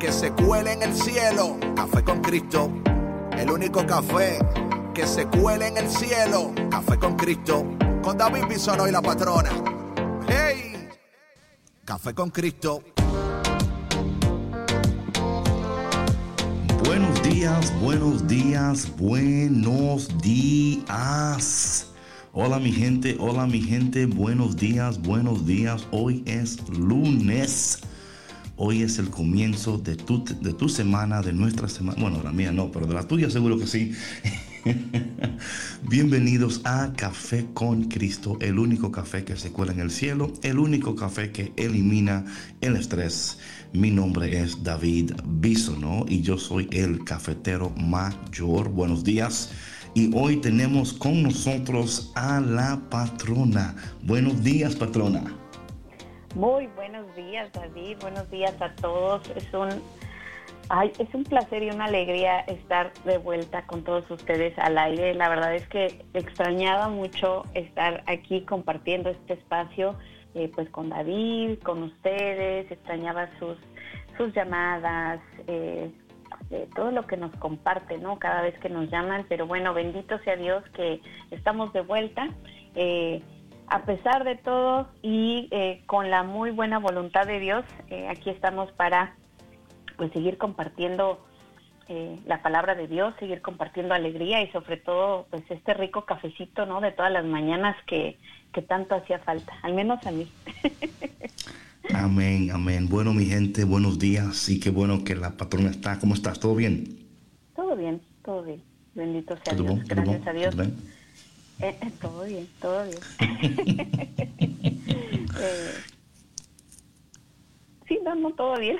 que se cuele en el cielo. Café con Cristo, el único café que se cuele en el cielo. Café con Cristo, con David Bisono y la patrona. ¡Hey! Café con Cristo. Buenos días, buenos días, buenos días. Hola mi gente, hola mi gente, buenos días, buenos días. Hoy es lunes Hoy es el comienzo de tu, de tu semana, de nuestra semana. Bueno, la mía no, pero de la tuya seguro que sí. Bienvenidos a Café con Cristo, el único café que se cuela en el cielo, el único café que elimina el estrés. Mi nombre es David Bisono y yo soy el cafetero mayor. Buenos días. Y hoy tenemos con nosotros a la patrona. Buenos días, patrona. Muy buenos días, David. Buenos días a todos. Es un, ay, es un placer y una alegría estar de vuelta con todos ustedes al aire. La verdad es que extrañaba mucho estar aquí compartiendo este espacio, eh, pues con David, con ustedes. Extrañaba sus, sus llamadas. Eh, eh, todo lo que nos comparte, ¿no? Cada vez que nos llaman, pero bueno, bendito sea Dios que estamos de vuelta a pesar de todo y eh, con la muy buena voluntad de Dios, eh, aquí estamos para pues seguir compartiendo eh, la palabra de Dios, seguir compartiendo alegría y sobre todo pues este rico cafecito, ¿no? De todas las mañanas que, que tanto hacía falta, al menos a mí. Amén, amén. Bueno, mi gente, buenos días y qué bueno que la patrona está. ¿Cómo estás? ¿Todo bien? Todo bien, todo bien. Bendito sea Dios. Gracias a Dios. Eh, todo bien, todo bien. eh, sí, no, no, todo bien.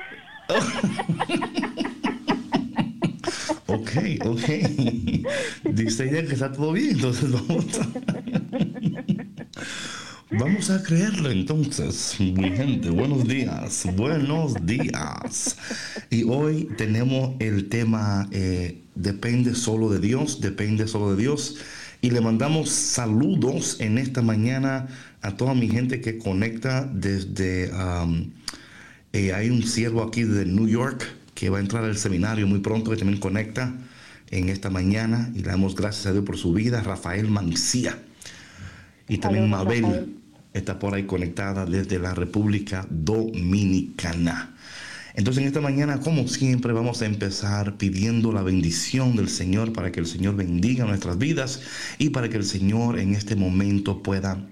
ok, ok. Dice ella que está todo bien, entonces vamos a... Vamos a creerlo entonces, mi gente. Buenos días, buenos días. Y hoy tenemos el tema eh, Depende solo de Dios, depende solo de Dios. Y le mandamos saludos en esta mañana a toda mi gente que conecta desde... Um, eh, hay un siervo aquí de New York que va a entrar al seminario muy pronto, que también conecta en esta mañana. Y le damos gracias a Dios por su vida, Rafael Mancía. Y también Mabel está por ahí conectada desde la República Dominicana. Entonces en esta mañana, como siempre, vamos a empezar pidiendo la bendición del Señor para que el Señor bendiga nuestras vidas y para que el Señor en este momento pueda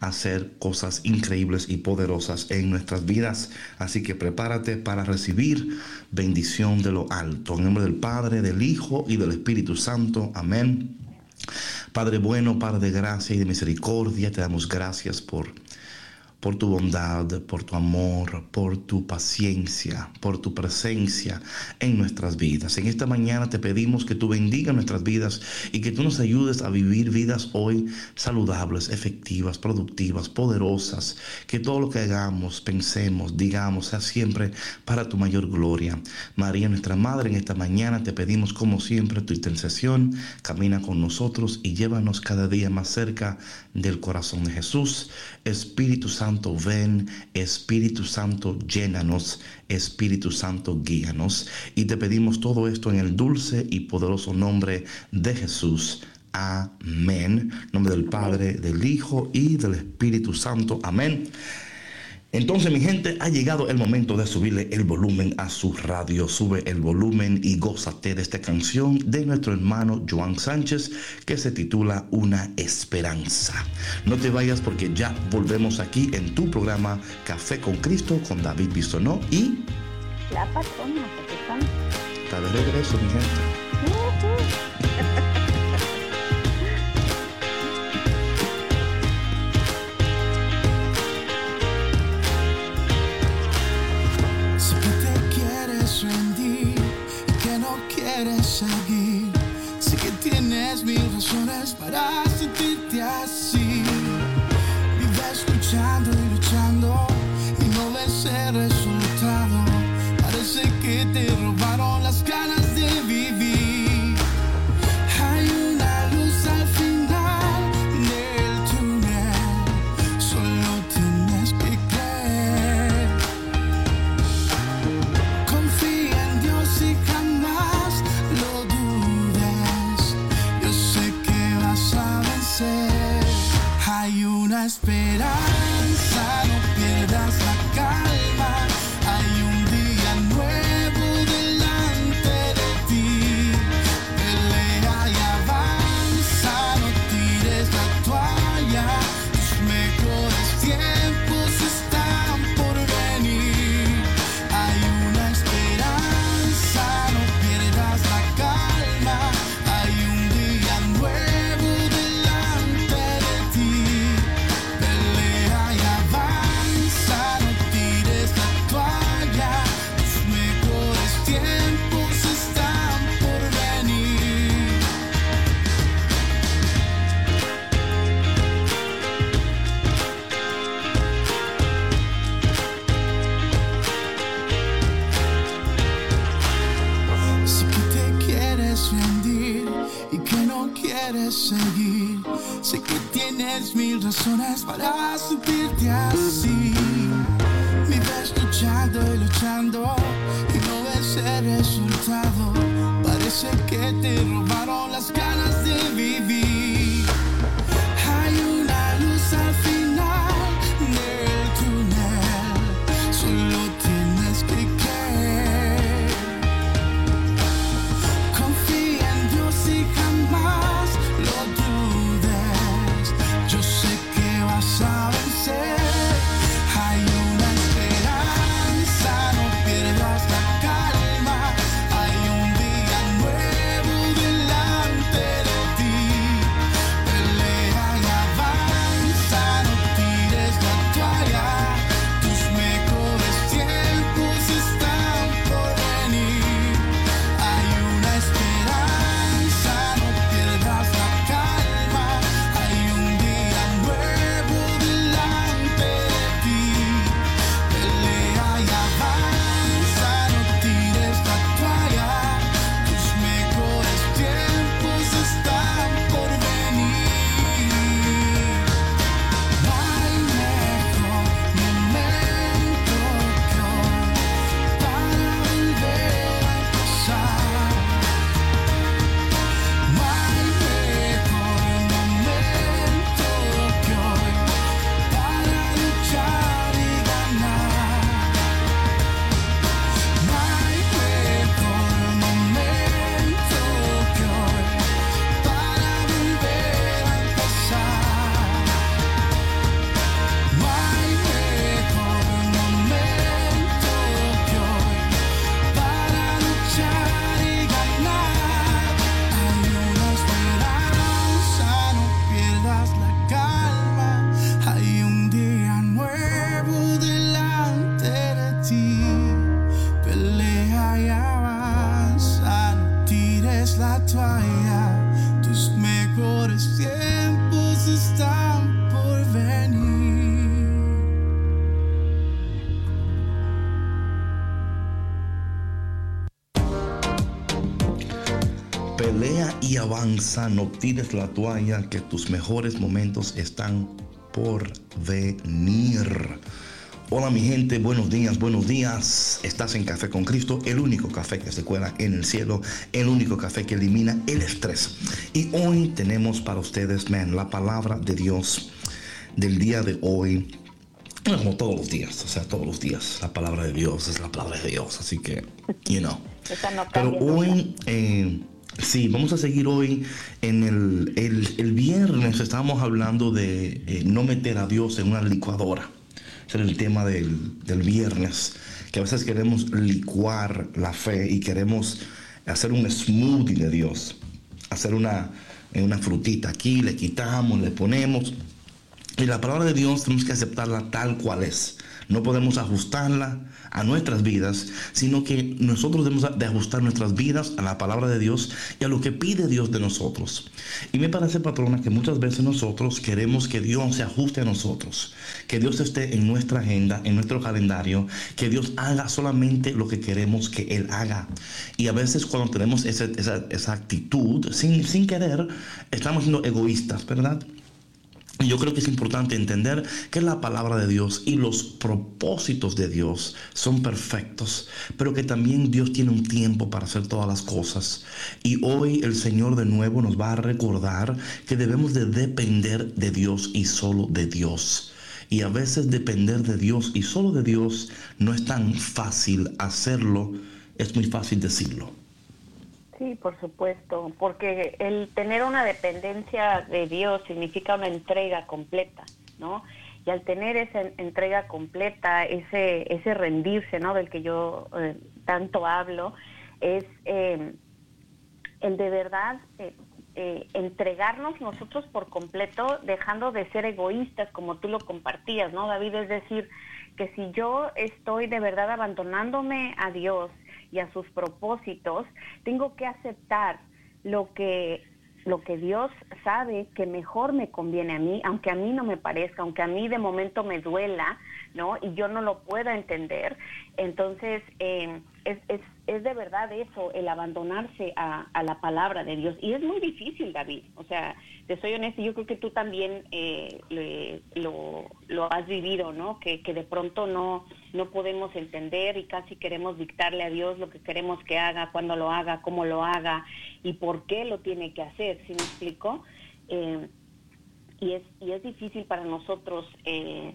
hacer cosas increíbles y poderosas en nuestras vidas. Así que prepárate para recibir bendición de lo alto. En nombre del Padre, del Hijo y del Espíritu Santo. Amén. Padre bueno, Padre de gracia y de misericordia, te damos gracias por por tu bondad, por tu amor, por tu paciencia, por tu presencia en nuestras vidas. En esta mañana te pedimos que tú bendiga nuestras vidas y que tú nos ayudes a vivir vidas hoy saludables, efectivas, productivas, poderosas. Que todo lo que hagamos, pensemos, digamos, sea siempre para tu mayor gloria. María, nuestra Madre, en esta mañana te pedimos como siempre tu intercesión. Camina con nosotros y llévanos cada día más cerca del corazón de Jesús. Espíritu Santo, ven, Espíritu Santo, llénanos, Espíritu Santo, guíanos. Y te pedimos todo esto en el dulce y poderoso nombre de Jesús. Amén. nombre del Padre, del Hijo y del Espíritu Santo. Amén. Entonces, mi gente, ha llegado el momento de subirle el volumen a su radio. Sube el volumen y gózate de esta canción de nuestro hermano Joan Sánchez que se titula Una Esperanza. No te vayas porque ya volvemos aquí en tu programa Café con Cristo con David Bisonó y... La patrona, Está de regreso, mi gente. Sé que tienes mil razones para sentirte no tires la toalla, que tus mejores momentos están por venir. Hola mi gente, buenos días, buenos días. Estás en Café con Cristo, el único café que se cuela en el cielo, el único café que elimina el estrés. Y hoy tenemos para ustedes, man, la palabra de Dios del día de hoy. Como todos los días, o sea, todos los días. La palabra de Dios es la palabra de Dios, así que, you know. Pero hoy, eh, sí, vamos a seguir hoy en el, el, el viernes estábamos hablando de eh, no meter a Dios en una licuadora. Ese el tema del, del viernes, que a veces queremos licuar la fe y queremos hacer un smoothie de Dios, hacer una, eh, una frutita aquí, le quitamos, le ponemos. Y la palabra de Dios tenemos que aceptarla tal cual es. No podemos ajustarla a nuestras vidas, sino que nosotros debemos de ajustar nuestras vidas a la palabra de Dios y a lo que pide Dios de nosotros. Y me parece, patrona, que muchas veces nosotros queremos que Dios se ajuste a nosotros, que Dios esté en nuestra agenda, en nuestro calendario, que Dios haga solamente lo que queremos que Él haga. Y a veces cuando tenemos esa, esa, actitud, sin, sin querer, estamos siendo egoístas, ¿verdad? Yo creo que es importante entender que la palabra de Dios y los propósitos de Dios son perfectos, pero que también Dios tiene un tiempo para hacer todas las cosas. Y hoy el Señor de nuevo nos va a recordar que debemos de depender de Dios y solo de Dios. Y a veces depender de Dios y solo de Dios no es tan fácil hacerlo, es muy fácil decirlo. Sí, por supuesto, porque el tener una dependencia de Dios significa una entrega completa, ¿no? Y al tener esa entrega completa, ese, ese rendirse, ¿no? Del que yo eh, tanto hablo, es eh, el de verdad eh, entregarnos nosotros por completo, dejando de ser egoístas, como tú lo compartías, ¿no, David? Es decir, que si yo estoy de verdad abandonándome a Dios, y a sus propósitos, tengo que aceptar lo que lo que Dios sabe que mejor me conviene a mí, aunque a mí no me parezca, aunque a mí de momento me duela, ¿no? Y yo no lo pueda entender. Entonces, eh, es, es, es, de verdad eso, el abandonarse a, a, la palabra de Dios. Y es muy difícil, David. O sea, te soy honesta, yo creo que tú también eh, lo, lo, has vivido, ¿no? Que, que, de pronto no, no podemos entender y casi queremos dictarle a Dios lo que queremos que haga, cuándo lo haga, cómo lo haga y por qué lo tiene que hacer, ¿sí me explico? Eh, y, es, y es difícil para nosotros eh,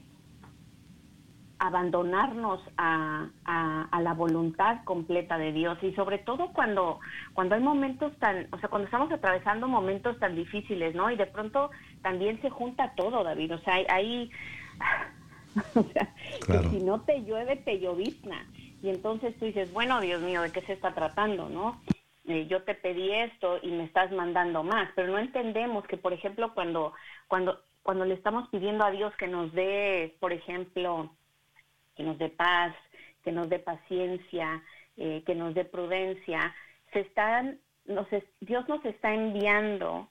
abandonarnos a, a, la voluntad completa de Dios y sobre todo cuando cuando hay momentos tan, o sea, cuando estamos atravesando momentos tan difíciles, ¿no? Y de pronto también se junta todo, David, o sea, hay, o sea, que si no te llueve, te llovizna. Y entonces tú dices, bueno, Dios mío, ¿de qué se está tratando, no? Eh, yo te pedí esto y me estás mandando más, pero no entendemos que, por ejemplo, cuando, cuando, cuando le estamos pidiendo a Dios que nos dé, por ejemplo, que nos dé paz, que nos dé paciencia, eh, que nos dé prudencia. Se están, nos, Dios nos está enviando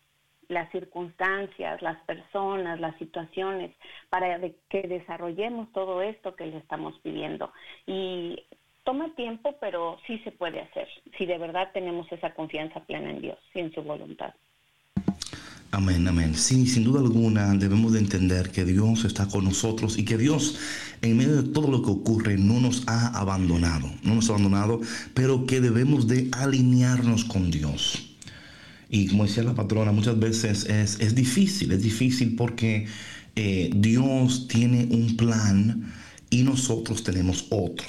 las circunstancias, las personas, las situaciones, para que desarrollemos todo esto que le estamos pidiendo. Y toma tiempo, pero sí se puede hacer, si de verdad tenemos esa confianza plena en Dios y en su voluntad. Amén, amén. Sí, sin duda alguna debemos de entender que Dios está con nosotros y que Dios en medio de todo lo que ocurre no nos ha abandonado, no nos ha abandonado, pero que debemos de alinearnos con Dios. Y como decía la patrona, muchas veces es, es difícil, es difícil porque eh, Dios tiene un plan y nosotros tenemos otro.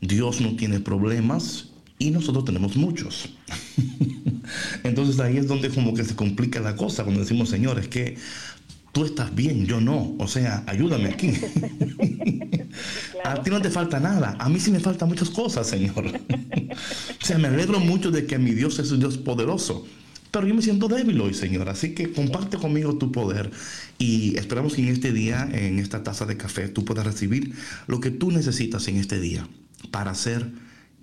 Dios no tiene problemas y nosotros tenemos muchos. Entonces ahí es donde como que se complica la cosa cuando decimos, Señor, es que tú estás bien, yo no. O sea, ayúdame aquí. A ti no te falta nada. A mí sí me faltan muchas cosas, Señor. o sea, me alegro mucho de que mi Dios es un Dios poderoso. Pero yo me siento débil hoy, Señor. Así que comparte conmigo tu poder. Y esperamos que en este día, en esta taza de café, tú puedas recibir lo que tú necesitas en este día para hacer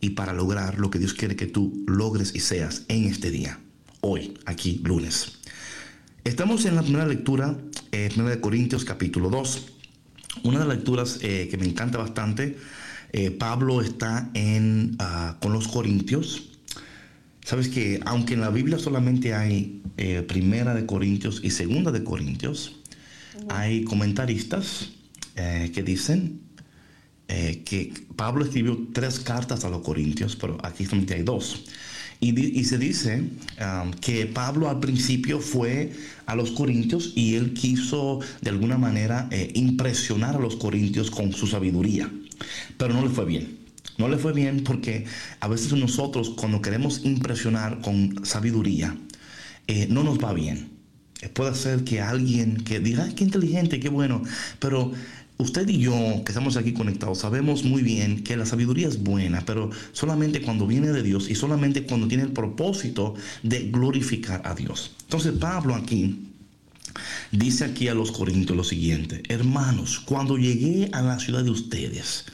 y para lograr lo que Dios quiere que tú logres y seas en este día, hoy, aquí, lunes. Estamos en la primera lectura, eh, de Corintios capítulo 2. Una de las lecturas eh, que me encanta bastante, eh, Pablo está en, ah, con los Corintios. Sabes que aunque en la Biblia solamente hay eh, primera de Corintios y segunda de Corintios, hay comentaristas que dicen eh, que Pablo escribió tres cartas a los Corintios, pero aquí solamente hay dos. Y, se dice um, que Pablo al principio fue a los Corintios y él quiso de alguna manera eh, impresionar a los Corintios con su sabiduría, pero no le fue bien. No le fue bien porque a veces nosotros cuando queremos impresionar con sabiduría, eh, no nos va bien. Puede ser que alguien que diga, qué inteligente, qué bueno, pero Usted y yo, que estamos aquí conectados, sabemos muy bien que la sabiduría es buena, pero solamente cuando viene de Dios y solamente cuando tiene el propósito de glorificar a Dios. Entonces Pablo aquí Dice aquí a los Corintios lo siguiente, hermanos, cuando llegué a la ciudad de ustedes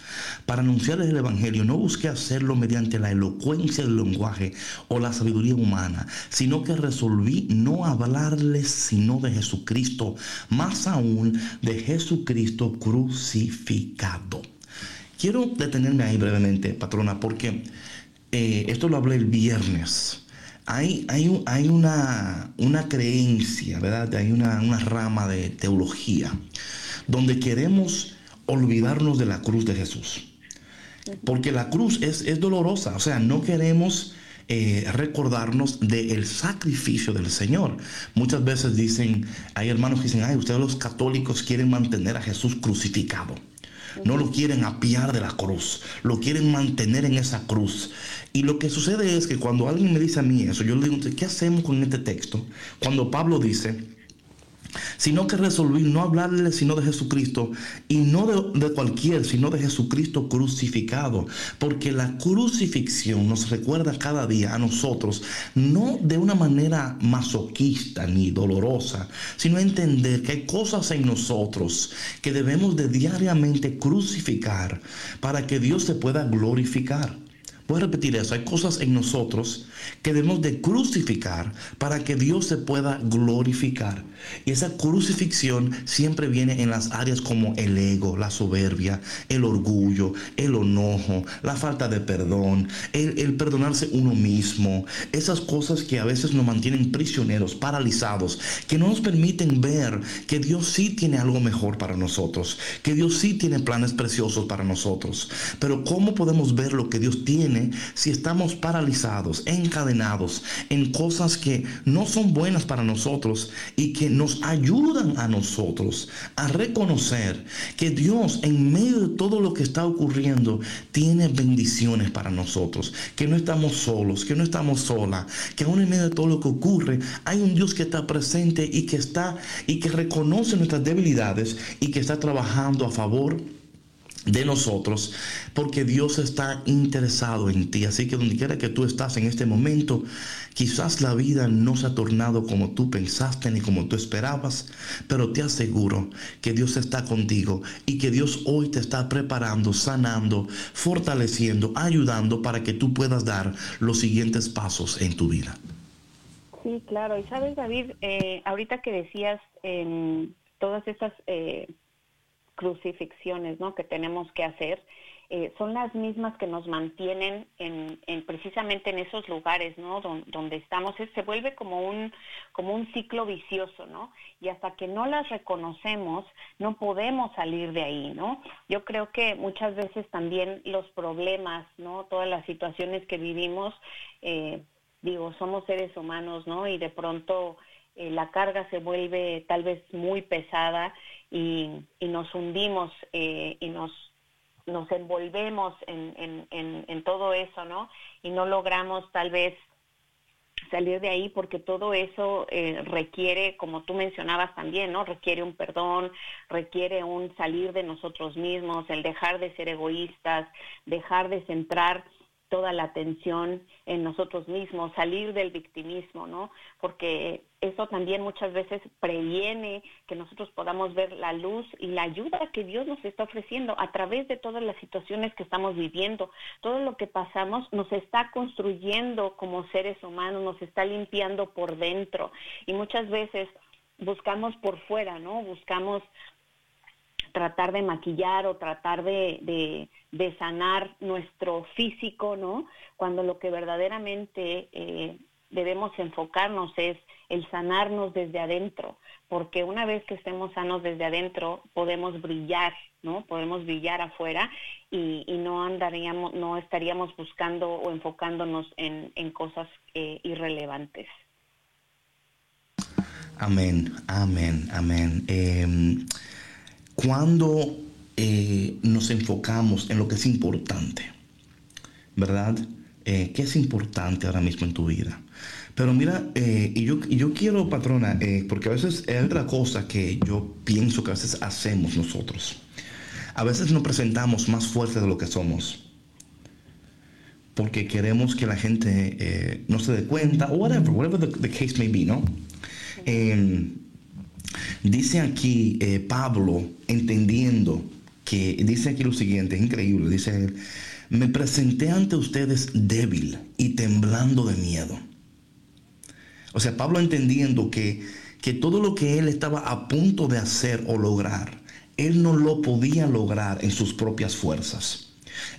para anunciarles el Evangelio, no busqué hacerlo mediante la elocuencia del lenguaje o la sabiduría humana, sino que resolví no hablarles sino de Jesucristo, más aún de Jesucristo crucificado. Quiero detenerme ahí brevemente, patrona, porque eh, esto lo hablé el viernes hay, hay, una, una, creencia, ¿verdad? Hay una, rama de teología donde queremos olvidarnos de la cruz de Jesús. Porque la cruz es, es dolorosa, o sea, no queremos eh, recordarnos del sacrificio del Señor. Muchas veces dicen, hay hermanos que dicen, ay, ustedes los católicos quieren mantener a Jesús crucificado. No lo quieren apiar de la cruz, lo quieren mantener en esa cruz. Y lo que sucede es que cuando alguien me dice a mí eso, yo le digo, ¿qué hacemos con este texto? Cuando Pablo dice, sino que resolví no hablarle sino de Jesucristo y no de, de, cualquier, sino de Jesucristo crucificado, porque la crucifixión nos recuerda cada día a nosotros, no de una manera masoquista ni dolorosa, sino entender que hay cosas en nosotros que debemos de diariamente crucificar para que Dios se pueda glorificar. Voy a repetir eso. Hay cosas en nosotros que debemos de crucificar para que Dios se pueda glorificar. Y esa crucifixión siempre viene en las áreas como el ego, la soberbia, el orgullo, el enojo, la falta de perdón, el, perdonarse uno mismo. Esas cosas que a veces nos mantienen prisioneros, paralizados, que no nos permiten ver que Dios sí tiene algo mejor para nosotros, que Dios sí tiene planes preciosos para nosotros. Pero ¿cómo podemos ver lo que Dios tiene? Si estamos paralizados, encadenados en cosas que no son buenas para nosotros y que nos ayudan a nosotros a reconocer que Dios en medio de todo lo que está ocurriendo tiene bendiciones para nosotros, que no estamos solos, que no estamos solas, que aún en medio de todo lo que ocurre hay un Dios que está presente y que está y que reconoce nuestras debilidades y que está trabajando a favor de nosotros, porque Dios está interesado en ti. Así que donde quiera que tú estás en este momento, quizás la vida no se ha tornado como tú pensaste ni como tú esperabas, pero te aseguro que Dios está contigo y que Dios hoy te está preparando, sanando, fortaleciendo, ayudando para que tú puedas dar los siguientes pasos en tu vida. Sí, claro. Y sabes, David, eh, ahorita que decías en todas estas... Eh, crucifixiones ¿no? que tenemos que hacer, eh, son las mismas que nos mantienen en, precisamente en esos lugares ¿no? donde, estamos. se vuelve como un, como un ciclo vicioso, ¿no? Y hasta que no las reconocemos, no podemos salir de ahí, ¿no? Yo creo que muchas veces también los problemas, ¿no? Todas las situaciones que vivimos, eh, digo, somos seres humanos, ¿no? Y de pronto eh, la carga se vuelve tal vez muy pesada y, nos hundimos eh, y nos, nos envolvemos en, en, todo eso, ¿no? Y no logramos tal vez salir de ahí porque todo eso eh, requiere, como tú mencionabas también, ¿no? Requiere un perdón, requiere un salir de nosotros mismos, el dejar de ser egoístas, dejar de centrar toda la atención en nosotros mismos, salir del victimismo, ¿no? Porque eso también muchas veces previene que nosotros podamos ver la luz y la ayuda que Dios nos está ofreciendo a través de todas las situaciones que estamos viviendo. Todo lo que pasamos nos está construyendo como seres humanos, nos está limpiando por dentro y muchas veces buscamos por fuera, ¿no? Buscamos tratar de maquillar o tratar de, de, sanar nuestro físico, ¿no? Cuando lo que verdaderamente eh, debemos enfocarnos es el sanarnos desde adentro, porque una vez que estemos sanos desde adentro, podemos brillar, ¿no? Podemos brillar afuera y, no andaríamos, no estaríamos buscando o enfocándonos en, en cosas eh, irrelevantes. Amén, amén, amén. Em, cuando eh, nos enfocamos en lo que es importante, ¿verdad? Eh, ¿Qué es importante ahora mismo en tu vida? Pero mira, eh, y, yo, yo quiero, patrona, porque a veces es otra cosa que yo pienso que a veces hacemos nosotros. A veces nos presentamos más fuertes de lo que somos. Porque queremos que la gente no se dé cuenta, whatever, whatever the, case may be, ¿no? Dice aquí eh, Pablo, entendiendo que, dice aquí lo siguiente, es increíble, dice él, me presenté ante ustedes débil y temblando de miedo. O sea, Pablo entendiendo que, que todo lo que él estaba a punto de hacer o lograr, él no lo podía lograr en sus propias fuerzas.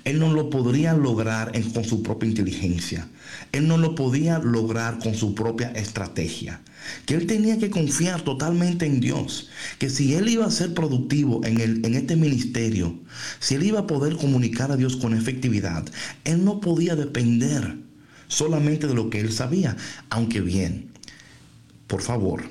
Él no lo podría lograr con su propia inteligencia. Él no lo podía lograr con su propia estrategia. Que él tenía que confiar totalmente en Dios. Que si él iba a ser productivo en, el, en este ministerio, si él iba a poder comunicar a Dios con efectividad, él no podía depender solamente de lo que él sabía. Aunque bien, por favor,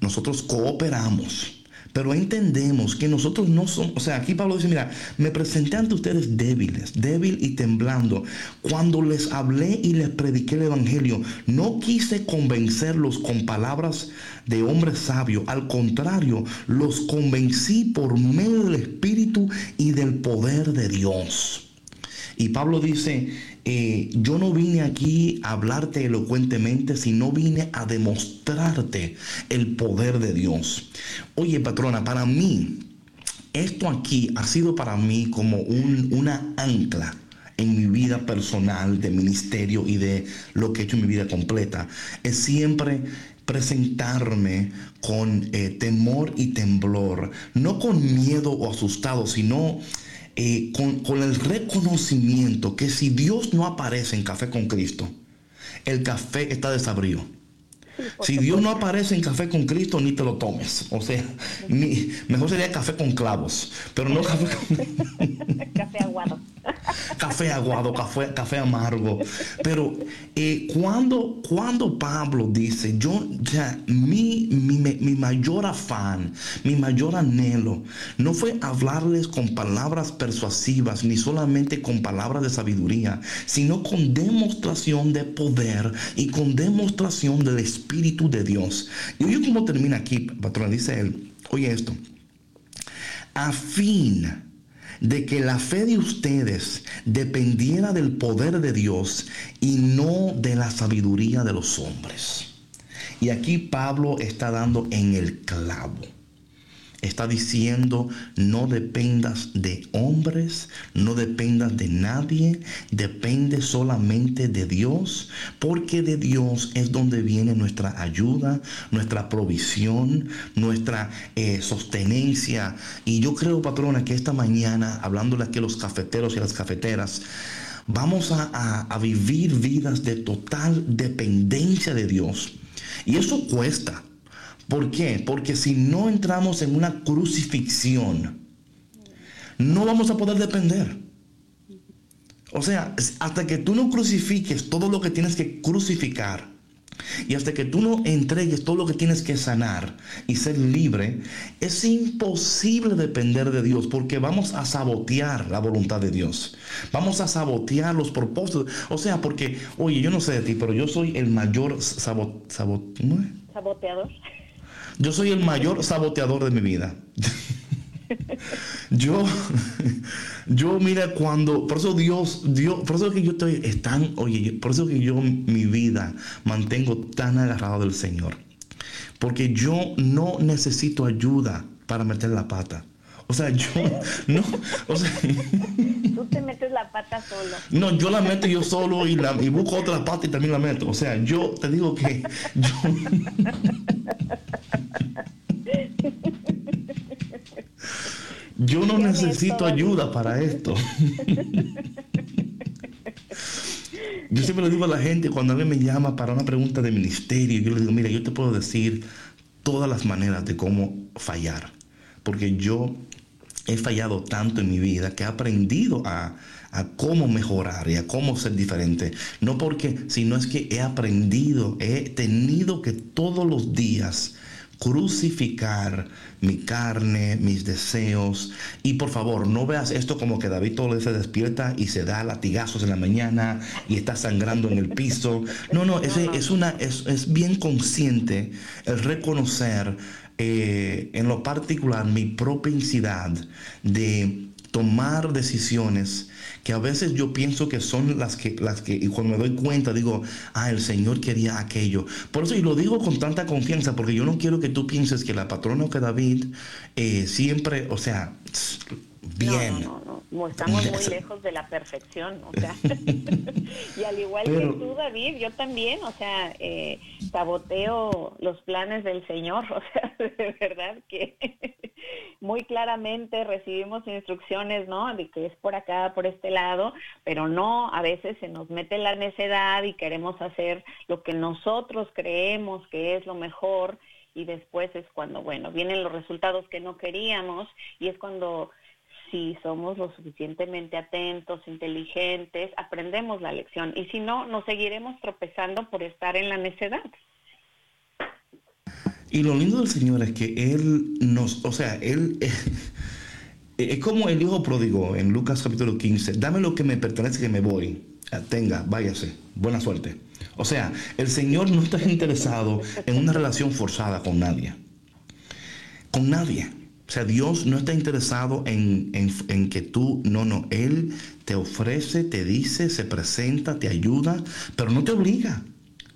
nosotros cooperamos pero entendemos que nosotros no somos, o sea, aquí Pablo dice, mira, me presenté ante ustedes débiles, débil y temblando. Cuando les hablé y les prediqué el Evangelio, no quise convencerlos con palabras de hombre sabio. Al contrario, los convencí por medio del Espíritu y del poder de Dios. Y Pablo dice, eh, yo no vine aquí a hablarte elocuentemente, sino vine a demostrarte el poder de Dios. Oye, patrona, para mí, esto aquí ha sido para mí como una ancla en mi vida personal, de ministerio y de lo que he hecho en mi vida completa. Es siempre presentarme con eh, temor y temblor, no con miedo o asustado, sino eh, con, el reconocimiento que si Dios no aparece en Café con Cristo, el café está desabrido. Si Dios no aparece en café con Cristo, ni te lo tomes. O sea, mejor sería café con clavos, pero no café con... café aguado. café aguado, café, café amargo. Pero eh, cuando, cuando Pablo dice, yo ya, mi, mi, mi mayor afán, mi mayor anhelo, no fue hablarles con palabras persuasivas, ni solamente con palabras de sabiduría, sino con demostración de poder y con demostración del Espíritu de Dios. Y oye cómo termina aquí, patrón, dice él, oye esto, a fin de que la fe de ustedes dependiera del poder de Dios y no de la sabiduría de los hombres. Y aquí Pablo está dando en el clavo. Está diciendo, no dependas de hombres, no dependas de nadie, depende solamente de Dios, porque de Dios es donde viene nuestra ayuda, nuestra provisión, nuestra eh, sostenencia. Y yo creo, patrona, que esta mañana, hablándole aquí a los cafeteros y las cafeteras, vamos a, a vivir vidas de total dependencia de Dios. Y eso cuesta. ¿Por qué? Porque si no entramos en una crucifixión, no vamos a poder depender. O sea, hasta que tú no crucifiques todo lo que tienes que crucificar, y hasta que tú no entregues todo lo que tienes que sanar y ser libre, es imposible depender de Dios porque vamos a sabotear la voluntad de Dios. Vamos a sabotear los propósitos. O sea, porque, oye, yo no sé de ti, pero yo soy el mayor sabot, saboteador. Yo soy el mayor saboteador de mi vida. yo, yo, mira, cuando, por eso Dios, Dios, por eso que yo estoy tan, oye, por eso que yo mi vida mantengo tan agarrado del Señor. Porque yo no necesito ayuda para meter la pata. O sea, yo no, o sea, tú te metes la pata solo. No, yo la meto yo solo y, la, y busco otra pata y también la meto. O sea, yo te digo que yo Yo no necesito ayuda para esto. yo siempre le digo a la gente cuando alguien me llama para una pregunta de ministerio, yo le digo, mira, yo te puedo decir todas las maneras de cómo fallar, porque yo he fallado tanto en mi vida que he aprendido a, a cómo mejorar y a cómo ser diferente. No porque, sino es que he aprendido, he tenido que todos los días crucificar mi carne, mis deseos. Y por favor, no veas esto como que David todo se despierta y se da latigazos en la mañana y está sangrando en el piso. No, no, es, es, una, es, bien consciente el reconocer eh, en lo particular mi propensidad de tomar decisiones que a veces yo pienso que son las que, las que, y cuando me doy cuenta digo, ah, el Señor quería aquello. Por eso, y lo digo con tanta confianza, porque yo no quiero que tú pienses que la patrona o que David eh, siempre, o sea, bien. No, no, no, estamos muy lejos de la perfección, o sea. y al igual que tú, David, yo también, o sea, eh, saboteo los planes del Señor, o sea, de verdad que muy claramente recibimos instrucciones, ¿no? De que es por acá, por este lado, pero no, a veces se nos mete la necedad y queremos hacer lo que nosotros creemos que es lo mejor y después es cuando, bueno, vienen los resultados que no queríamos y es cuando si somos lo suficientemente atentos, inteligentes, aprendemos la lección y si no, nos seguiremos tropezando por estar en la necedad. Y lo lindo del Señor es que Él nos, o sea, Él es como el hijo pródigo en Lucas capítulo 15, dame lo que me pertenece que me voy, ah, tenga, váyase, buena suerte. O sea, el Señor no está interesado en una relación forzada con nadie, con nadie. O sea, Dios no está interesado en, en, que tú, no, no, Él te ofrece, te dice, se presenta, te ayuda, pero no te obliga,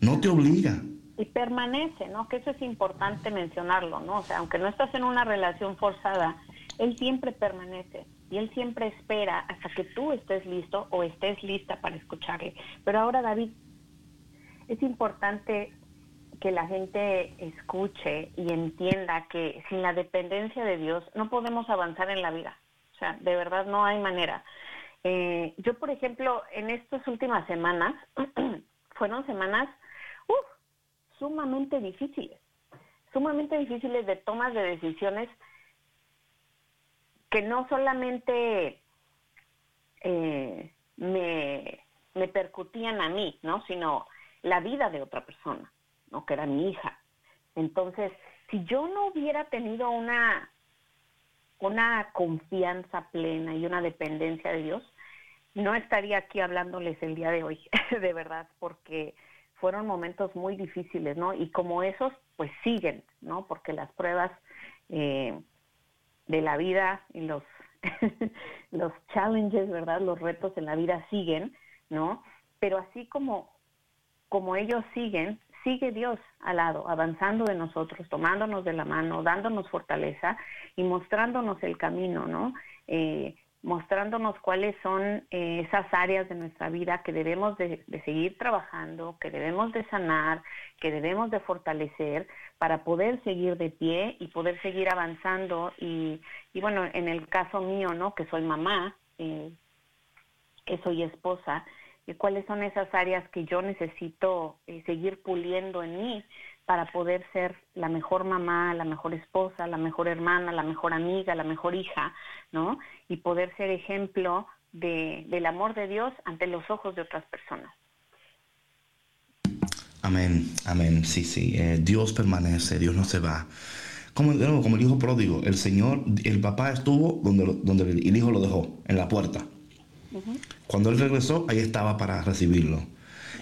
no te obliga. Y permanece, ¿no? Que eso es importante mencionarlo, ¿no? O sea, aunque no estás en una relación forzada, Él siempre permanece y Él siempre espera hasta que tú estés listo o estés lista para escucharle. Pero ahora, David, es importante que la gente escuche y entienda que sin la dependencia de Dios no podemos avanzar en la vida. O sea, de verdad no hay manera. Eh, yo, por ejemplo, en estas últimas semanas, fueron semanas sumamente difíciles, sumamente difíciles de tomas de decisiones que no solamente eh, me, me percutían a mí, ¿no? sino la vida de otra persona que era mi hija. Entonces, si yo no hubiera tenido una, una confianza plena y una dependencia de Dios, no estaría aquí hablándoles el día de hoy, de verdad, porque fueron momentos muy difíciles, ¿no? Y como esos, pues siguen, ¿no? Porque las pruebas eh, de la vida y los, los challenges, ¿verdad? Los retos en la vida siguen, ¿no? Pero así como, como ellos siguen, sigue Dios al lado, avanzando de nosotros, tomándonos de la mano, dándonos fortaleza y mostrándonos el camino, ¿no? Eh, mostrándonos cuáles son eh, esas áreas de nuestra vida que debemos de, seguir trabajando, que debemos de sanar, que debemos de fortalecer para poder seguir de pie y poder seguir avanzando. Y, y bueno, en el caso mío, ¿no? Que soy mamá, eh, que soy esposa, cuáles son esas áreas que yo necesito eh, seguir puliendo en mí para poder ser la mejor mamá, la mejor esposa, la mejor hermana, la mejor amiga, la mejor hija, ¿no? Y poder ser ejemplo de, del amor de Dios ante los ojos de otras personas. Amén, amén, sí, sí. Eh, Dios permanece, Dios no se va. Como, como el hijo pródigo, el Señor, el papá estuvo donde, donde el hijo lo dejó, en la puerta. Cuando él regresó, ahí estaba para recibirlo.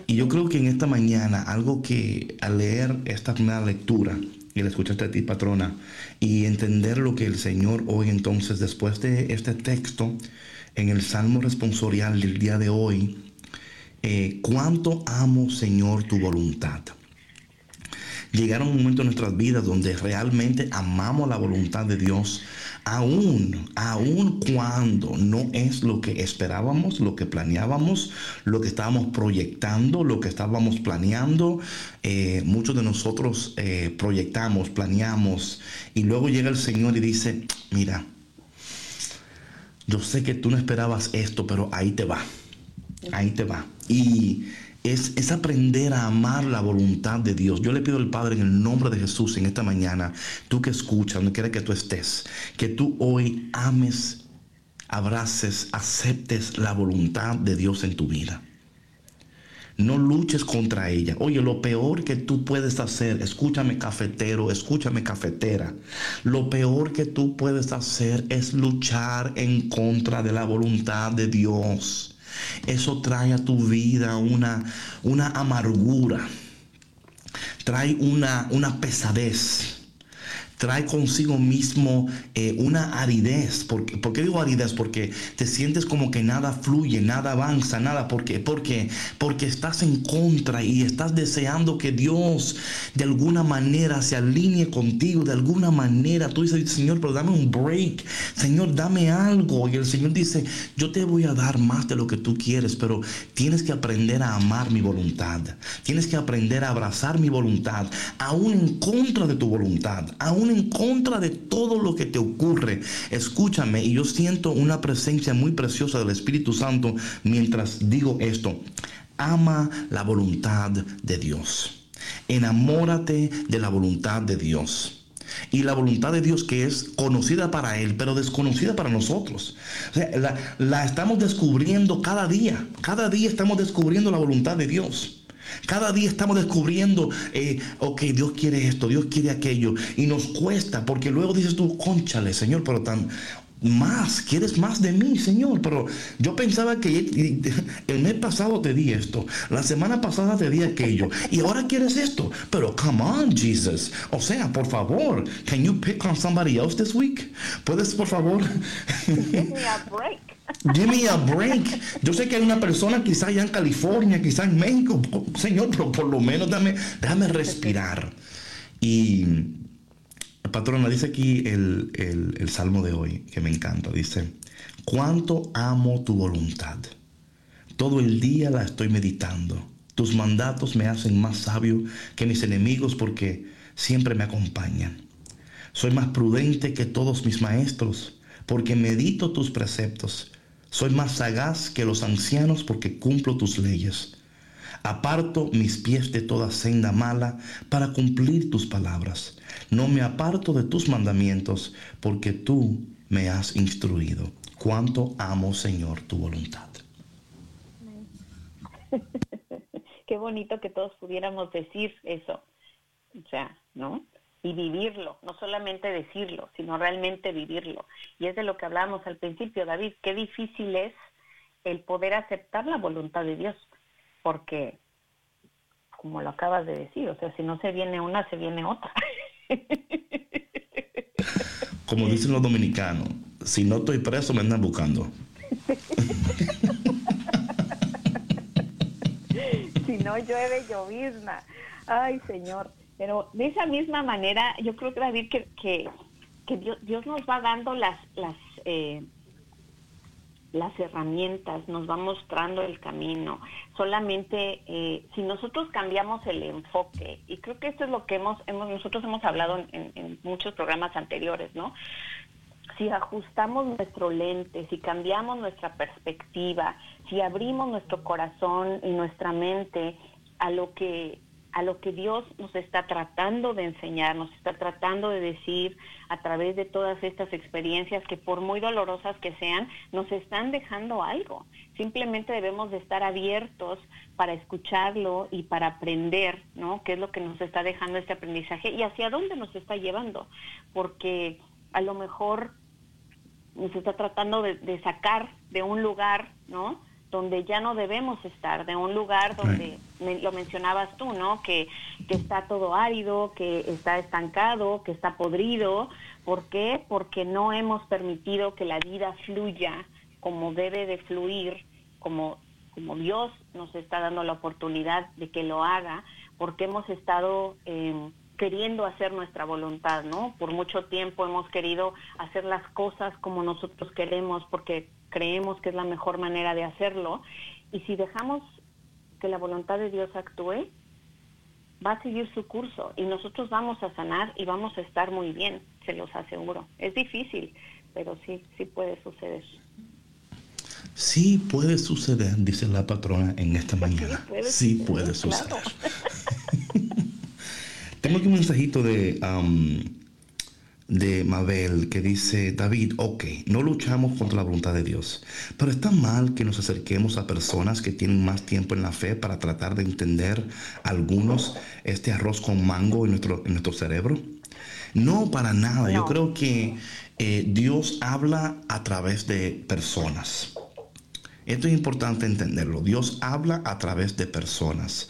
Y yo creo que en esta mañana, algo que al leer esta primera lectura, y la escuchaste a ti, patrona, y entender lo que el Señor hoy entonces, después de este texto, en el Salmo responsorial del día de hoy, eh, cuánto amo, Señor, tu voluntad. Llegaron un momento en nuestras vidas donde realmente amamos la voluntad de Dios, aún, aún cuando no es lo que esperábamos, lo que planeábamos, lo que estábamos proyectando, lo que estábamos planeando. Eh, muchos de nosotros eh, proyectamos, planeamos y luego llega el Señor y dice, mira, yo sé que tú no esperabas esto, pero ahí te va, ahí te va. Y es, aprender a amar la voluntad de Dios. Yo le pido al Padre en el nombre de Jesús en esta mañana, tú que escuchas, donde quiera que tú estés, que tú hoy ames, abraces, aceptes la voluntad de Dios en tu vida. No luches contra ella. Oye, lo peor que tú puedes hacer, escúchame cafetero, escúchame cafetera, lo peor que tú puedes hacer es luchar en contra de la voluntad de Dios. Eso trae a tu vida una, una amargura, trae una, una pesadez trae consigo mismo eh, una aridez. ¿Por qué, digo aridez? Porque te sientes como que nada fluye, nada avanza, nada. ¿Por qué? Porque, porque estás en contra y estás deseando que Dios de alguna manera se alinee contigo, de alguna manera. Tú dices, Señor, pero dame un break. Señor, dame algo. Y el Señor dice, yo te voy a dar más de lo que tú quieres, pero tienes que aprender a amar mi voluntad. Tienes que aprender a abrazar mi voluntad, aún en contra de tu voluntad, aún en contra de todo lo que te ocurre. Escúchame, y yo siento una presencia muy preciosa del Espíritu Santo mientras digo esto. Ama la voluntad de Dios. Enamórate de la voluntad de Dios y la voluntad de Dios que es conocida para Él, pero desconocida para nosotros. la, estamos descubriendo cada día. Cada día estamos descubriendo la voluntad de Dios. Cada día estamos descubriendo, eh, ok, Dios quiere esto, Dios quiere aquello. Y nos cuesta, porque luego dices tú, conchale, Señor, pero tan, más, quieres más de mí, Señor. Pero yo pensaba que el mes pasado te di esto, la semana pasada te di aquello, y ahora quieres esto. Pero come on, Jesus. O sea, por favor, can you pick on somebody else this week? ¿Puedes, por favor? Give me a break. Give me a break. Yo sé que hay una persona quizá allá en California, quizá en México, Señor, pero por lo menos dame, déjame respirar. Y patrona, dice aquí el, el, salmo de hoy, que me encanta. Dice, cuánto amo tu voluntad. Todo el día la estoy meditando. Tus mandatos me hacen más sabio que mis enemigos porque siempre me acompañan. Soy más prudente que todos mis maestros porque medito tus preceptos. Soy más sagaz que los ancianos porque cumplo tus leyes. Aparto mis pies de toda senda mala para cumplir tus palabras. No me aparto de tus mandamientos porque tú me has instruido. Cuánto amo, Señor, tu voluntad. Qué bonito que todos pudiéramos decir eso. O sea, ¿no? Y vivirlo, no solamente decirlo, sino realmente vivirlo. Y es de lo que hablábamos al principio, David, qué difícil es el poder aceptar la voluntad de Dios porque, como lo acabas de decir, o sea, si no se viene una, se viene otra. Como dicen los dominicanos, si no estoy preso, me andan buscando. si no llueve, llovizna. Ay, Señor. Pero de esa misma manera, yo creo que David, que, que, que Dios, Dios, nos va dando las, las eh, las herramientas, nos va mostrando el camino. Solamente eh, si nosotros cambiamos el enfoque, y creo que esto es lo que hemos, hemos nosotros hemos hablado en muchos programas anteriores, ¿no? Si ajustamos nuestro lente, si cambiamos nuestra perspectiva, si abrimos nuestro corazón y nuestra mente a lo que a lo que Dios nos está tratando de enseñar, nos está tratando de decir a través de todas estas experiencias que por muy dolorosas que sean, nos están dejando algo. Simplemente debemos de estar abiertos para escucharlo y para aprender, ¿no? ¿Qué es lo que nos está dejando este aprendizaje y hacia dónde nos está llevando? Porque a lo mejor nos está tratando de, de sacar de un lugar, ¿no? Donde ya no debemos estar, de un lugar donde lo mencionabas tú, ¿no? Que, que está todo árido, que está estancado, que está podrido. ¿Por qué? Porque no hemos permitido que la vida fluya como debe de fluir, como, como Dios nos está dando la oportunidad de que lo haga, porque hemos estado eh, queriendo hacer nuestra voluntad, ¿no? Por mucho tiempo hemos querido hacer las cosas como nosotros queremos porque creemos que es la mejor manera de hacerlo. Y si dejamos que la voluntad de Dios actúe, va a seguir su curso y nosotros vamos a sanar y vamos a estar muy bien, se los aseguro. Es difícil, pero sí, sí puede suceder. Sí puede suceder, dice la patrona en esta mañana. Sí puede, suceder. Tengo aquí un mensajito de, de Mabel que dice, David, ok, no luchamos contra la voluntad de Dios, pero está mal que nos acerquemos a personas que tienen más tiempo en la fe para tratar de entender algunos este arroz con mango en nuestro, en nuestro cerebro. No, para nada. Yo creo que eh, Dios habla a través de personas. Esto es importante entenderlo. Dios habla a través de personas.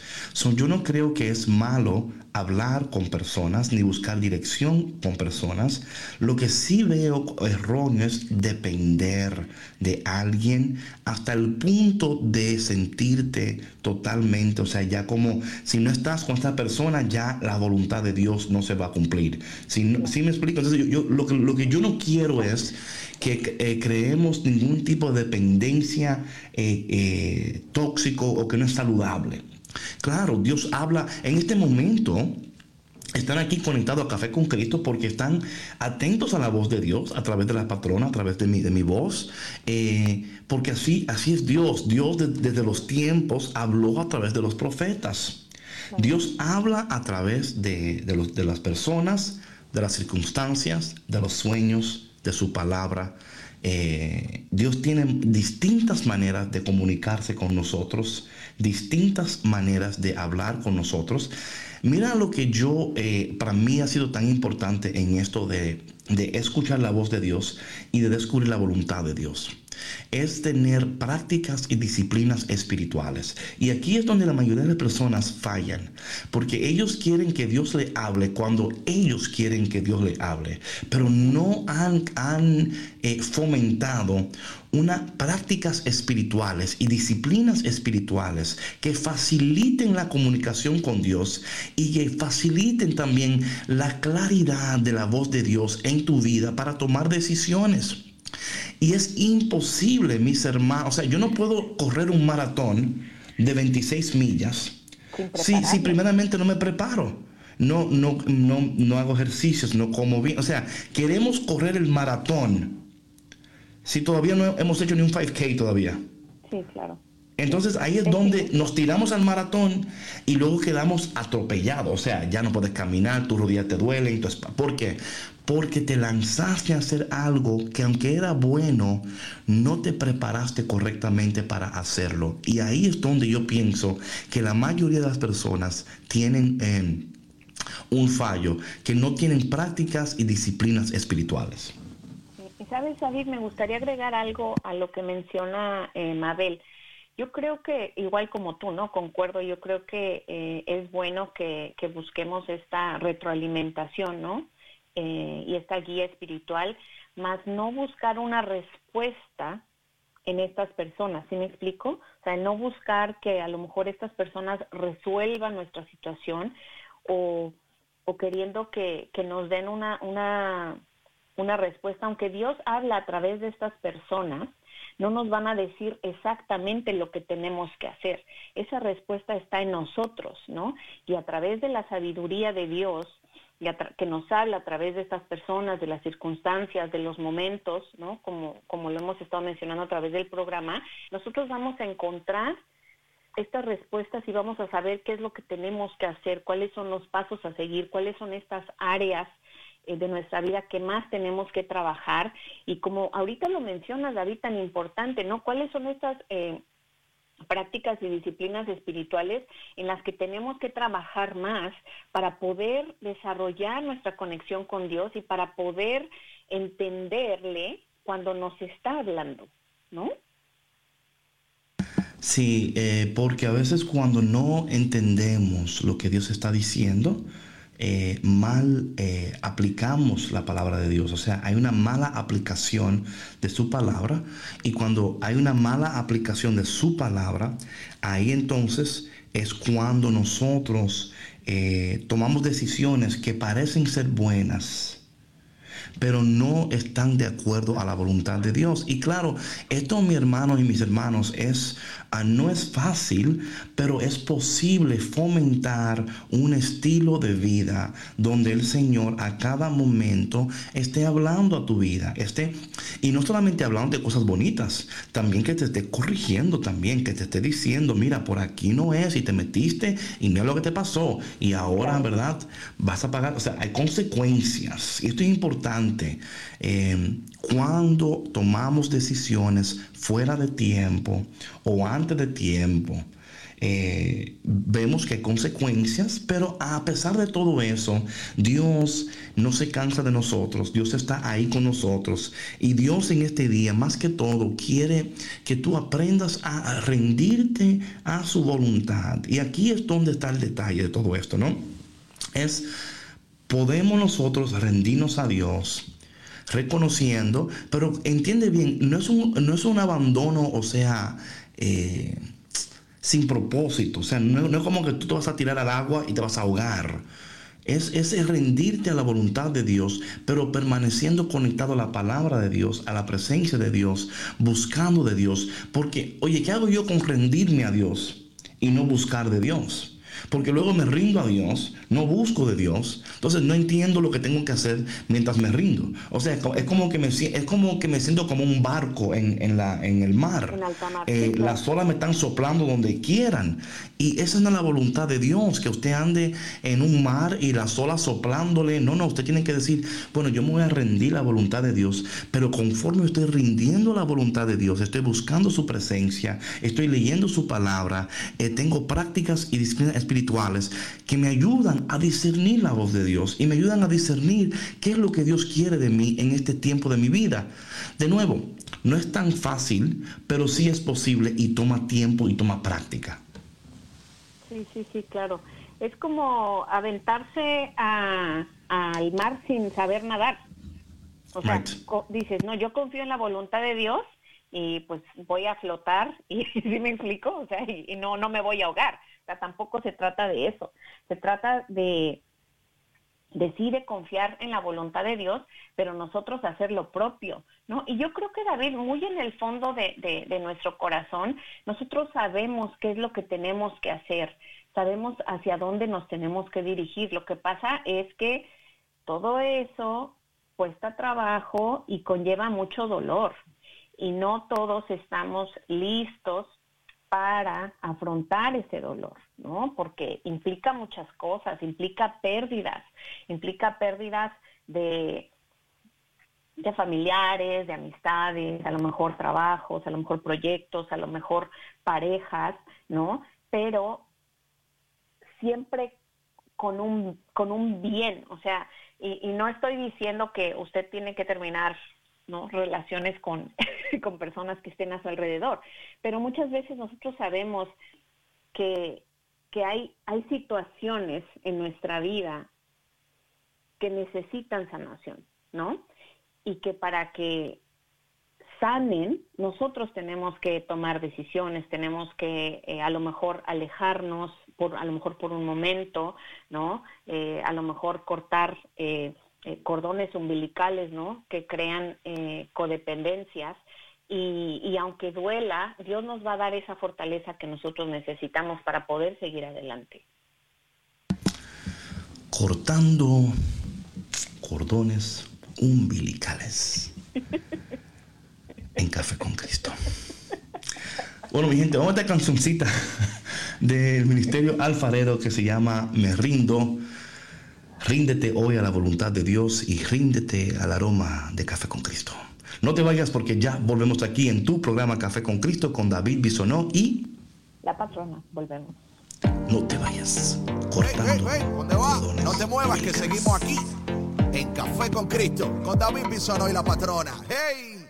yo no creo que es malo hablar con personas ni buscar dirección con personas. Lo que sí veo erróneo es depender de alguien hasta el punto de sentirte totalmente, o sea, ya como si no estás con esta persona, ya la voluntad de Dios no se va a cumplir. Si, me explico, entonces yo, lo, que, lo que yo no quiero es que eh, creemos ningún tipo de dependencia eh, eh, tóxico o que no es saludable. Claro, Dios habla en este momento. Están aquí conectados a Café con Cristo porque están atentos a la voz de Dios a través de la patrona, a través de mi, de mi voz. porque así, así es Dios. Dios desde los tiempos habló a través de los profetas. Dios habla a través de, de las personas, de las circunstancias, de los sueños, de su palabra. Eh, Dios tiene distintas maneras de comunicarse con nosotros, distintas maneras de hablar con nosotros. Mira lo que yo, eh, para mí ha sido tan importante en esto de, de escuchar la voz de Dios y de descubrir la voluntad de Dios es tener prácticas y disciplinas espirituales. Y aquí es donde la mayoría de las personas fallan, porque ellos quieren que Dios le hable cuando ellos quieren que Dios le hable, pero no han, han eh, fomentado unas prácticas espirituales y disciplinas espirituales que faciliten la comunicación con Dios y que faciliten también la claridad de la voz de Dios en tu vida para tomar decisiones. Y es imposible, mis hermanos, o sea, yo no puedo correr un maratón de 26 millas si, si primeramente no me preparo. No, no, no, no hago ejercicios, no como bien. O sea, queremos correr el maratón si todavía no hemos hecho ni un 5K todavía. Sí, claro. Entonces ahí es donde nos tiramos al maratón y luego quedamos atropellados. O sea, ya no puedes caminar, tu rodilla te duele. Entonces, ¿Por qué? porque te lanzaste a hacer algo que aunque era bueno, no te preparaste correctamente para hacerlo. Y ahí es donde yo pienso que la mayoría de las personas tienen em, un fallo, que no tienen prácticas y disciplinas espirituales. Y sabes, David, me gustaría agregar algo a lo que menciona eh, Mabel. Yo creo que, igual como tú, ¿no? Concuerdo, yo creo que eh, es bueno que, que busquemos esta retroalimentación, ¿no? Eh, y esta guía espiritual, más no buscar una respuesta en estas personas, ¿sí me explico? O sea, no buscar que a lo mejor estas personas resuelvan nuestra situación o, o queriendo que, que, nos den una, una, una respuesta, aunque Dios habla a través de estas personas, no nos van a decir exactamente lo que tenemos que hacer. Esa respuesta está en nosotros, ¿no? Y a través de la sabiduría de Dios, que nos habla a través de estas personas, de las circunstancias, de los momentos, ¿no? Como, como lo hemos estado mencionando a través del programa, nosotros vamos a encontrar estas respuestas y vamos a saber qué es lo que tenemos que hacer, cuáles son los pasos a seguir, cuáles son estas áreas de nuestra vida que más tenemos que trabajar y como ahorita lo mencionas, David, tan importante, ¿no? ¿Cuáles son estas eh, prácticas y disciplinas espirituales en las que tenemos que trabajar más para poder desarrollar nuestra conexión con Dios y para poder entenderle cuando nos está hablando, ¿no? Sí, eh, porque a veces cuando no entendemos lo que Dios está diciendo, eh, mal eh, aplicamos la palabra de Dios. O sea, hay una mala aplicación de su palabra. Y cuando hay una mala aplicación de su palabra, ahí entonces es cuando nosotros eh, tomamos decisiones que parecen ser buenas pero no están de acuerdo a la voluntad de Dios. Y claro, esto, mis hermanos y mis hermanos, es no es fácil, pero es posible fomentar un estilo de vida donde el Señor a cada momento esté hablando a tu vida, esté, y no solamente hablando de cosas bonitas, también que te esté corrigiendo también, que te esté diciendo, mira, por aquí no es, y te metiste, y es lo que te pasó, y ahora, ¿verdad? Vas a pagar, o sea, hay consecuencias, y esto es importante. Eh, cuando tomamos decisiones fuera de tiempo o antes de tiempo, eh, vemos que hay consecuencias, pero a pesar de todo eso, Dios no se cansa de nosotros, Dios está ahí con nosotros y Dios en este día, más que todo, quiere que tú aprendas a rendirte a su voluntad. Y aquí es donde está el detalle de todo esto, ¿no? Es, podemos nosotros rendirnos a Dios reconociendo, pero entiende bien, no es un, no es un abandono, o sea, eh, sin propósito. O sea, no, es como que tú te vas a tirar al agua y te vas a ahogar. Es, es rendirte a la voluntad de Dios, pero permaneciendo conectado a la palabra de Dios, a la presencia de Dios, buscando de Dios. Porque, oye, ¿qué hago yo con rendirme a Dios y no buscar de Dios? Porque luego me rindo a Dios, no busco de Dios, entonces no entiendo lo que tengo que hacer mientras me rindo. O sea, es como que me, es como que me siento como un barco en, la, en el mar. Eh, las olas me están soplando donde quieran. Y esa no es la voluntad de Dios, que usted ande en un mar y las olas soplándole. No, no, usted tiene que decir, bueno, yo me voy a rendir la voluntad de Dios, pero conforme estoy rindiendo la voluntad de Dios, estoy buscando su presencia, estoy leyendo su palabra, eh, tengo prácticas y disciplinas espirituales que me ayudan a discernir la voz de Dios y me ayudan a discernir qué es lo que Dios quiere de mí en este tiempo de mi vida. De nuevo, no es tan fácil, pero sí es posible y toma tiempo y toma práctica. Sí, sí, sí, claro. Es como aventarse al mar sin saber nadar. O sea, dices, no, yo confío en la voluntad de Dios y pues voy a flotar y si me explico, o sea, y, no, no me voy a ahogar. Sea, tampoco se trata de eso. Se trata de decide confiar en la voluntad de Dios, pero nosotros hacer lo propio, ¿no? Y yo creo que David, muy en el fondo de, de, nuestro corazón, nosotros sabemos qué es lo que tenemos que hacer, sabemos hacia dónde nos tenemos que dirigir. Lo que pasa es que todo eso cuesta trabajo y conlleva mucho dolor, y no todos estamos listos para afrontar ese dolor, ¿no? Porque implica muchas cosas, implica pérdidas, implica pérdidas de, de familiares, de amistades, a lo mejor trabajos, a lo mejor proyectos, a lo mejor parejas, ¿no? Pero siempre con un, con un bien, o sea, y, y no estoy diciendo que usted tiene que terminar ¿no? relaciones con, con personas que estén a su alrededor. Pero muchas veces nosotros sabemos que, que hay, hay situaciones en nuestra vida que necesitan sanación, ¿no? Y que para que sanen, nosotros tenemos que tomar decisiones, tenemos que eh, a lo mejor alejarnos, por, a lo mejor por un momento, ¿no? Eh, a lo mejor cortar eh, eh, cordones umbilicales, ¿no? Que crean eh, codependencias. Y, y, aunque duela, Dios nos va a dar esa fortaleza que nosotros necesitamos para poder seguir adelante. Cortando cordones umbilicales en Café con Cristo. Bueno, mi gente, vamos a esta cancioncita del Ministerio Alfarero que se llama Me Rindo. Ríndete hoy a la voluntad de Dios y ríndete al aroma de Café con Cristo. No te vayas porque ya volvemos aquí en tu programa Café con Cristo con David Bisonó y... La patrona, volvemos. No te vayas. Cortando hey, ¿Dónde va? No te muevas que seguimos aquí en Café con Cristo con David Bisonó y la patrona. ¡Hey!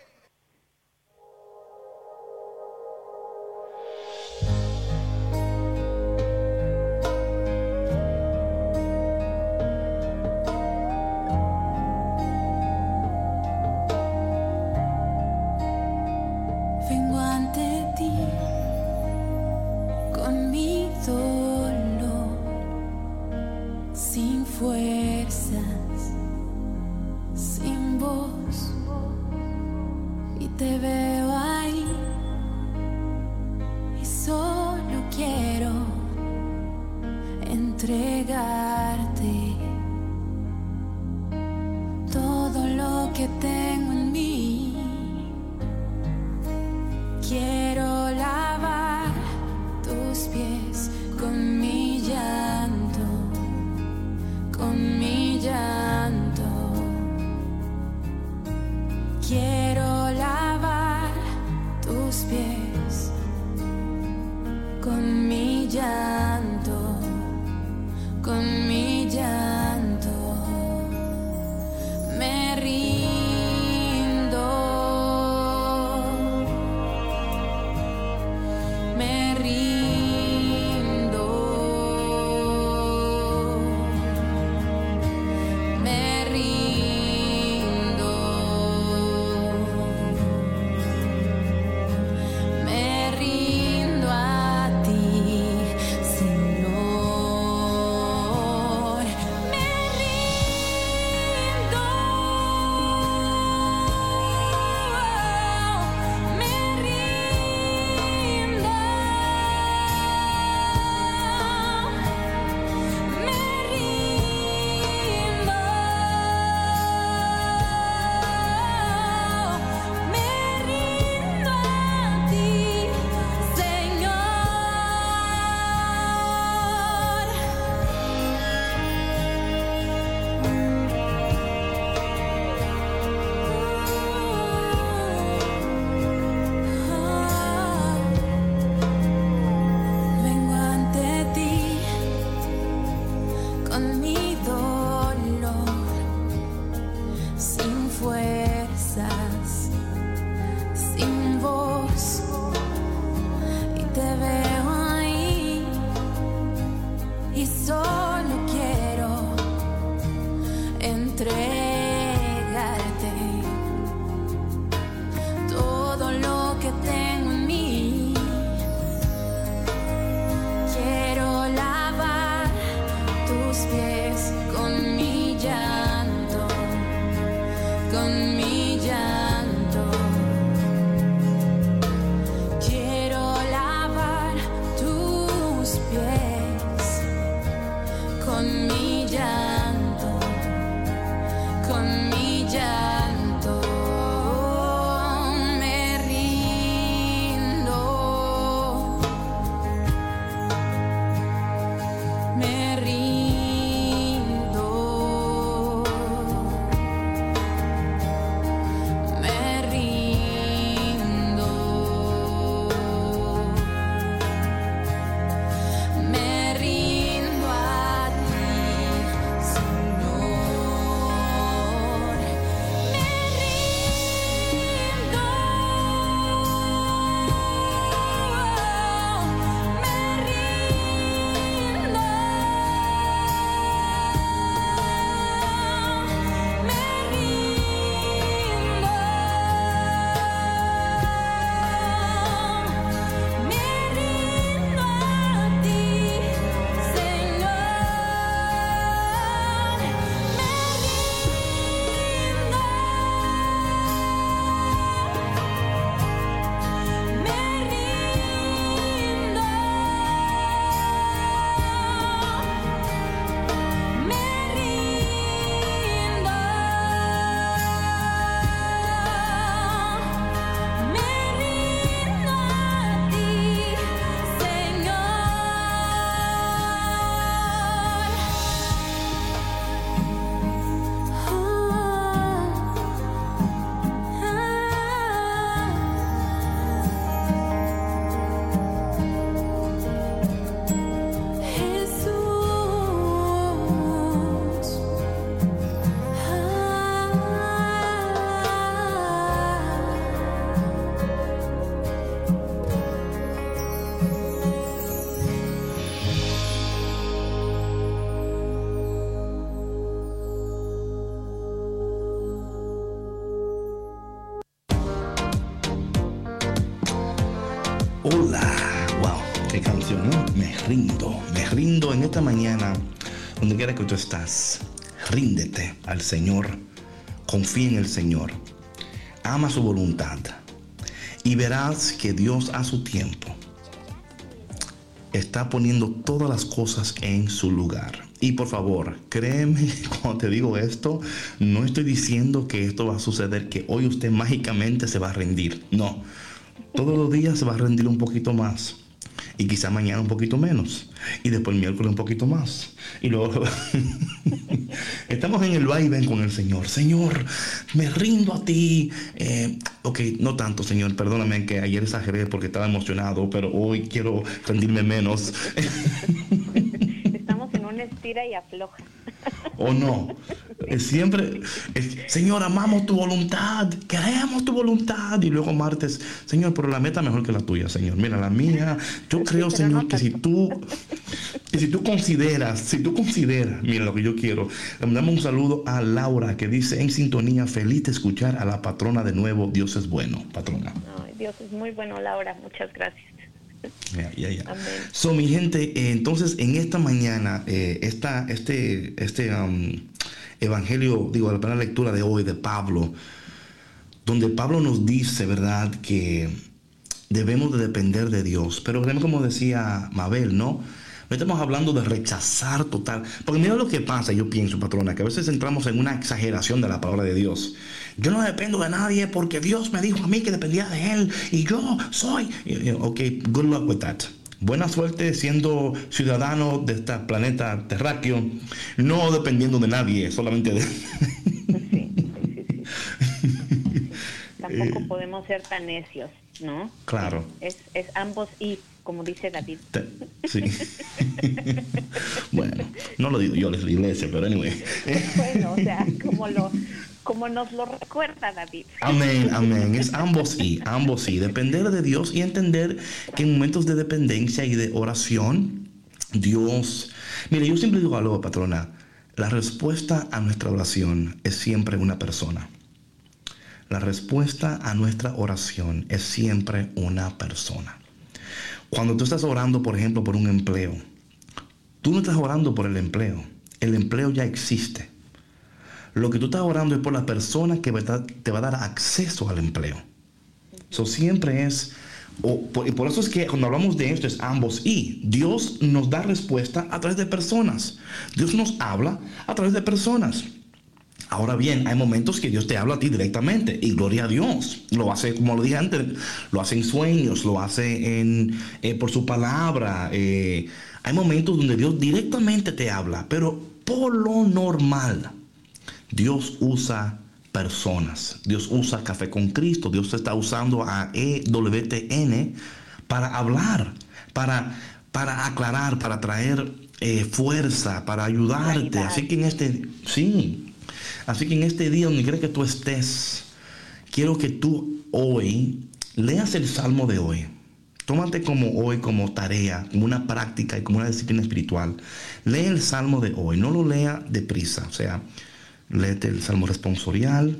En esta mañana, donde quiera que tú estás, ríndete al Señor, confía en el Señor, ama su voluntad y verás que Dios a su tiempo está poniendo todas las cosas en su lugar. Y por favor, créeme cuando te digo esto, no estoy diciendo que esto va a suceder, que hoy usted mágicamente se va a rendir. No, todos los días se va a rendir un poquito más y quizá mañana un poquito menos. Y después el miércoles un poquito más. Y luego estamos en el vaivén con el Señor. Señor me rindo a ti. Eh, ok no tanto Señor. Perdóname que ayer exageré porque estaba emocionado pero hoy quiero rendirme menos estira y afloja. ¿O no? Siempre, Señor, amamos tu voluntad, queremos tu voluntad. Y luego martes, Señor, pero la meta mejor que la tuya, Señor. Mira, la mía, yo creo, Señor, que si tú, y si tú consideras, si tú consideras, mira lo que yo quiero, le mandamos un saludo a Laura que dice en sintonía, feliz de escuchar a la patrona de nuevo. Dios es bueno, patrona. Dios es muy bueno, Laura. Muchas gracias. Ya, ya, ya. So, mi gente, eh, entonces en esta mañana, eh, esta, este, este um, evangelio, digo, la primera lectura de hoy de Pablo, donde Pablo nos dice, ¿verdad?, que debemos de depender de Dios. Pero como decía Mabel, ¿no? No estamos hablando de rechazar total. Porque mira lo que pasa, yo pienso, patrona, que a veces entramos en una exageración de la palabra de Dios. Yo no dependo de nadie porque Dios me dijo a mí que dependía de Él y yo soy. Ok, good luck with that. Buena suerte siendo ciudadano de este planeta terráqueo, no dependiendo de nadie, solamente de... Sí, sí, sí, Tampoco eh, podemos ser tan necios, ¿no? Claro. Es, es ambos y como dice David. Sí. bueno, no lo digo yo, es la iglesia, pero anyway. bueno, o sea, como lo como nos lo recuerda David. Amén, amén. Es ambos y, ambos y. Depender de Dios y entender que en momentos de dependencia y de oración, Dios... Mire, yo siempre digo algo, patrona. La respuesta a nuestra oración es siempre una persona. La respuesta a nuestra oración es siempre una persona. Cuando tú estás orando, por ejemplo, por un empleo, tú no estás orando por el empleo. El empleo ya existe. Lo que tú estás orando es por la persona que te va a dar acceso al empleo. Eso siempre es, y por eso es que cuando hablamos de esto es ambos y. Dios nos da respuesta a través de personas. Dios nos habla a través de personas. Ahora bien, hay momentos que Dios te habla a ti directamente y gloria a Dios. Lo hace, como lo dije antes, lo hace en sueños, lo hace en, eh, por su palabra. Eh, hay momentos donde Dios directamente te habla, pero por lo normal, Dios usa personas. Dios usa Café con Cristo. Dios está usando a EWTN para hablar, para, para aclarar, para traer eh, fuerza, para ayudarte. Así que en este, sí, así que en este día donde quiera que tú estés, quiero que tú hoy leas el salmo de hoy. Tómate como hoy, como tarea, como una práctica y como una disciplina espiritual. Lee el salmo de hoy, no lo lea deprisa. O sea, léete el salmo responsorial,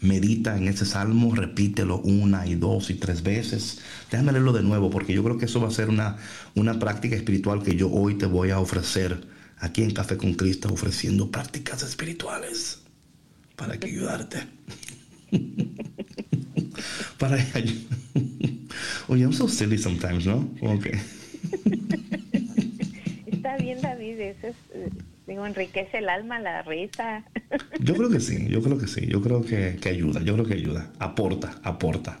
medita en ese salmo, repítelo una y dos y tres veces. Déjame leerlo de nuevo porque yo creo que eso va a ser una, una práctica espiritual que yo hoy te voy a ofrecer aquí en Café con Cristo, ofreciendo prácticas espirituales para que ayudarte. para Oye, I'm so silly sometimes, ¿no? Okay. Está bien, David, eso es eh, Digo, enriquece el alma, la risa. Yo creo que sí, yo creo que sí, yo creo que, ayuda, yo creo que ayuda, aporta, aporta.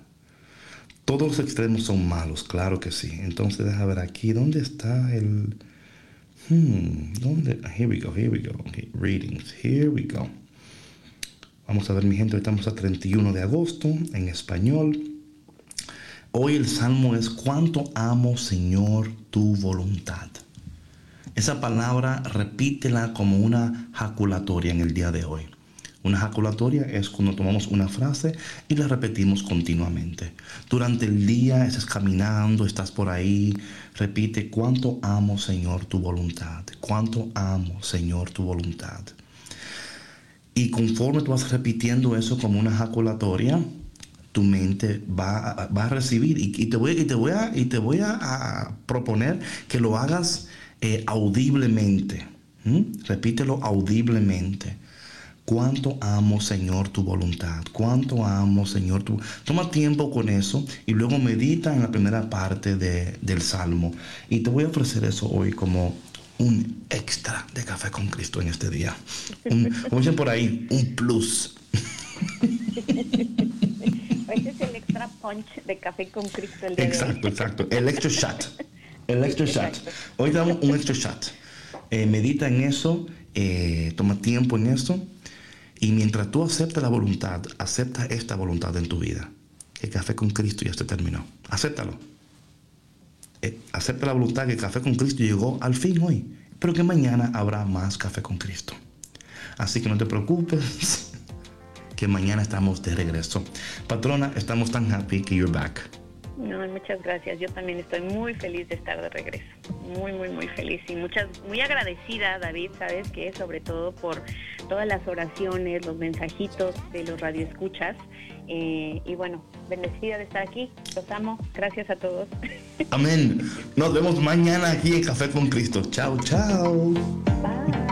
Todos los extremos son malos, claro que sí. Entonces, deja ver aquí, ¿dónde está el... Hmm, ¿dónde? Here we go, here we go. readings, here we go. Vamos a ver, mi gente, estamos a 31 de agosto en español. Hoy el salmo es, ¿cuánto amo, Señor, tu voluntad? Esa palabra repítela como una jaculatoria en el día de hoy. Una jaculatoria es cuando tomamos una frase y la repetimos continuamente. Durante el día estás caminando, estás por ahí, repite, cuánto amo Señor tu voluntad, cuánto amo Señor tu voluntad. Y conforme tú vas repitiendo eso como una jaculatoria, tu mente va, a recibir. Y, te voy, y te voy, a, y te voy a proponer que lo hagas eh, audiblemente. Repítelo audiblemente. Cuánto amo, Señor, tu voluntad. Cuánto amo, Señor, tu... Toma tiempo con eso y luego medita en la primera parte del Salmo. Y te voy a ofrecer eso hoy como un extra de café con Cristo en este día. Un, como dicen por ahí, un plus. Ese es el extra punch de café con Cristo. El exacto, exacto. El extra shot. El extra shot. Hoy damos un extra shot. Eh, medita en eso, eh, toma tiempo en eso. Y mientras tú aceptas la voluntad, acepta esta voluntad en tu vida. El café con Cristo ya se terminó. Acéptalo. Eh, acepta la voluntad que el café con Cristo llegó al fin hoy. pero que mañana habrá más café con Cristo. Así que no te preocupes, que mañana estamos de regreso. Patrona, estamos tan happy que you're back. No, muchas gracias. Yo también estoy muy feliz de estar de regreso. Muy, muy, muy feliz y muchas, muy agradecida, David, sabes que sobre todo por todas las oraciones, los mensajitos de los radioescuchas. Eh, y bueno, bendecida de estar aquí. Los amo. Gracias a todos. Amén. Nos vemos mañana aquí en Café con Cristo. Chao, chao. Bye.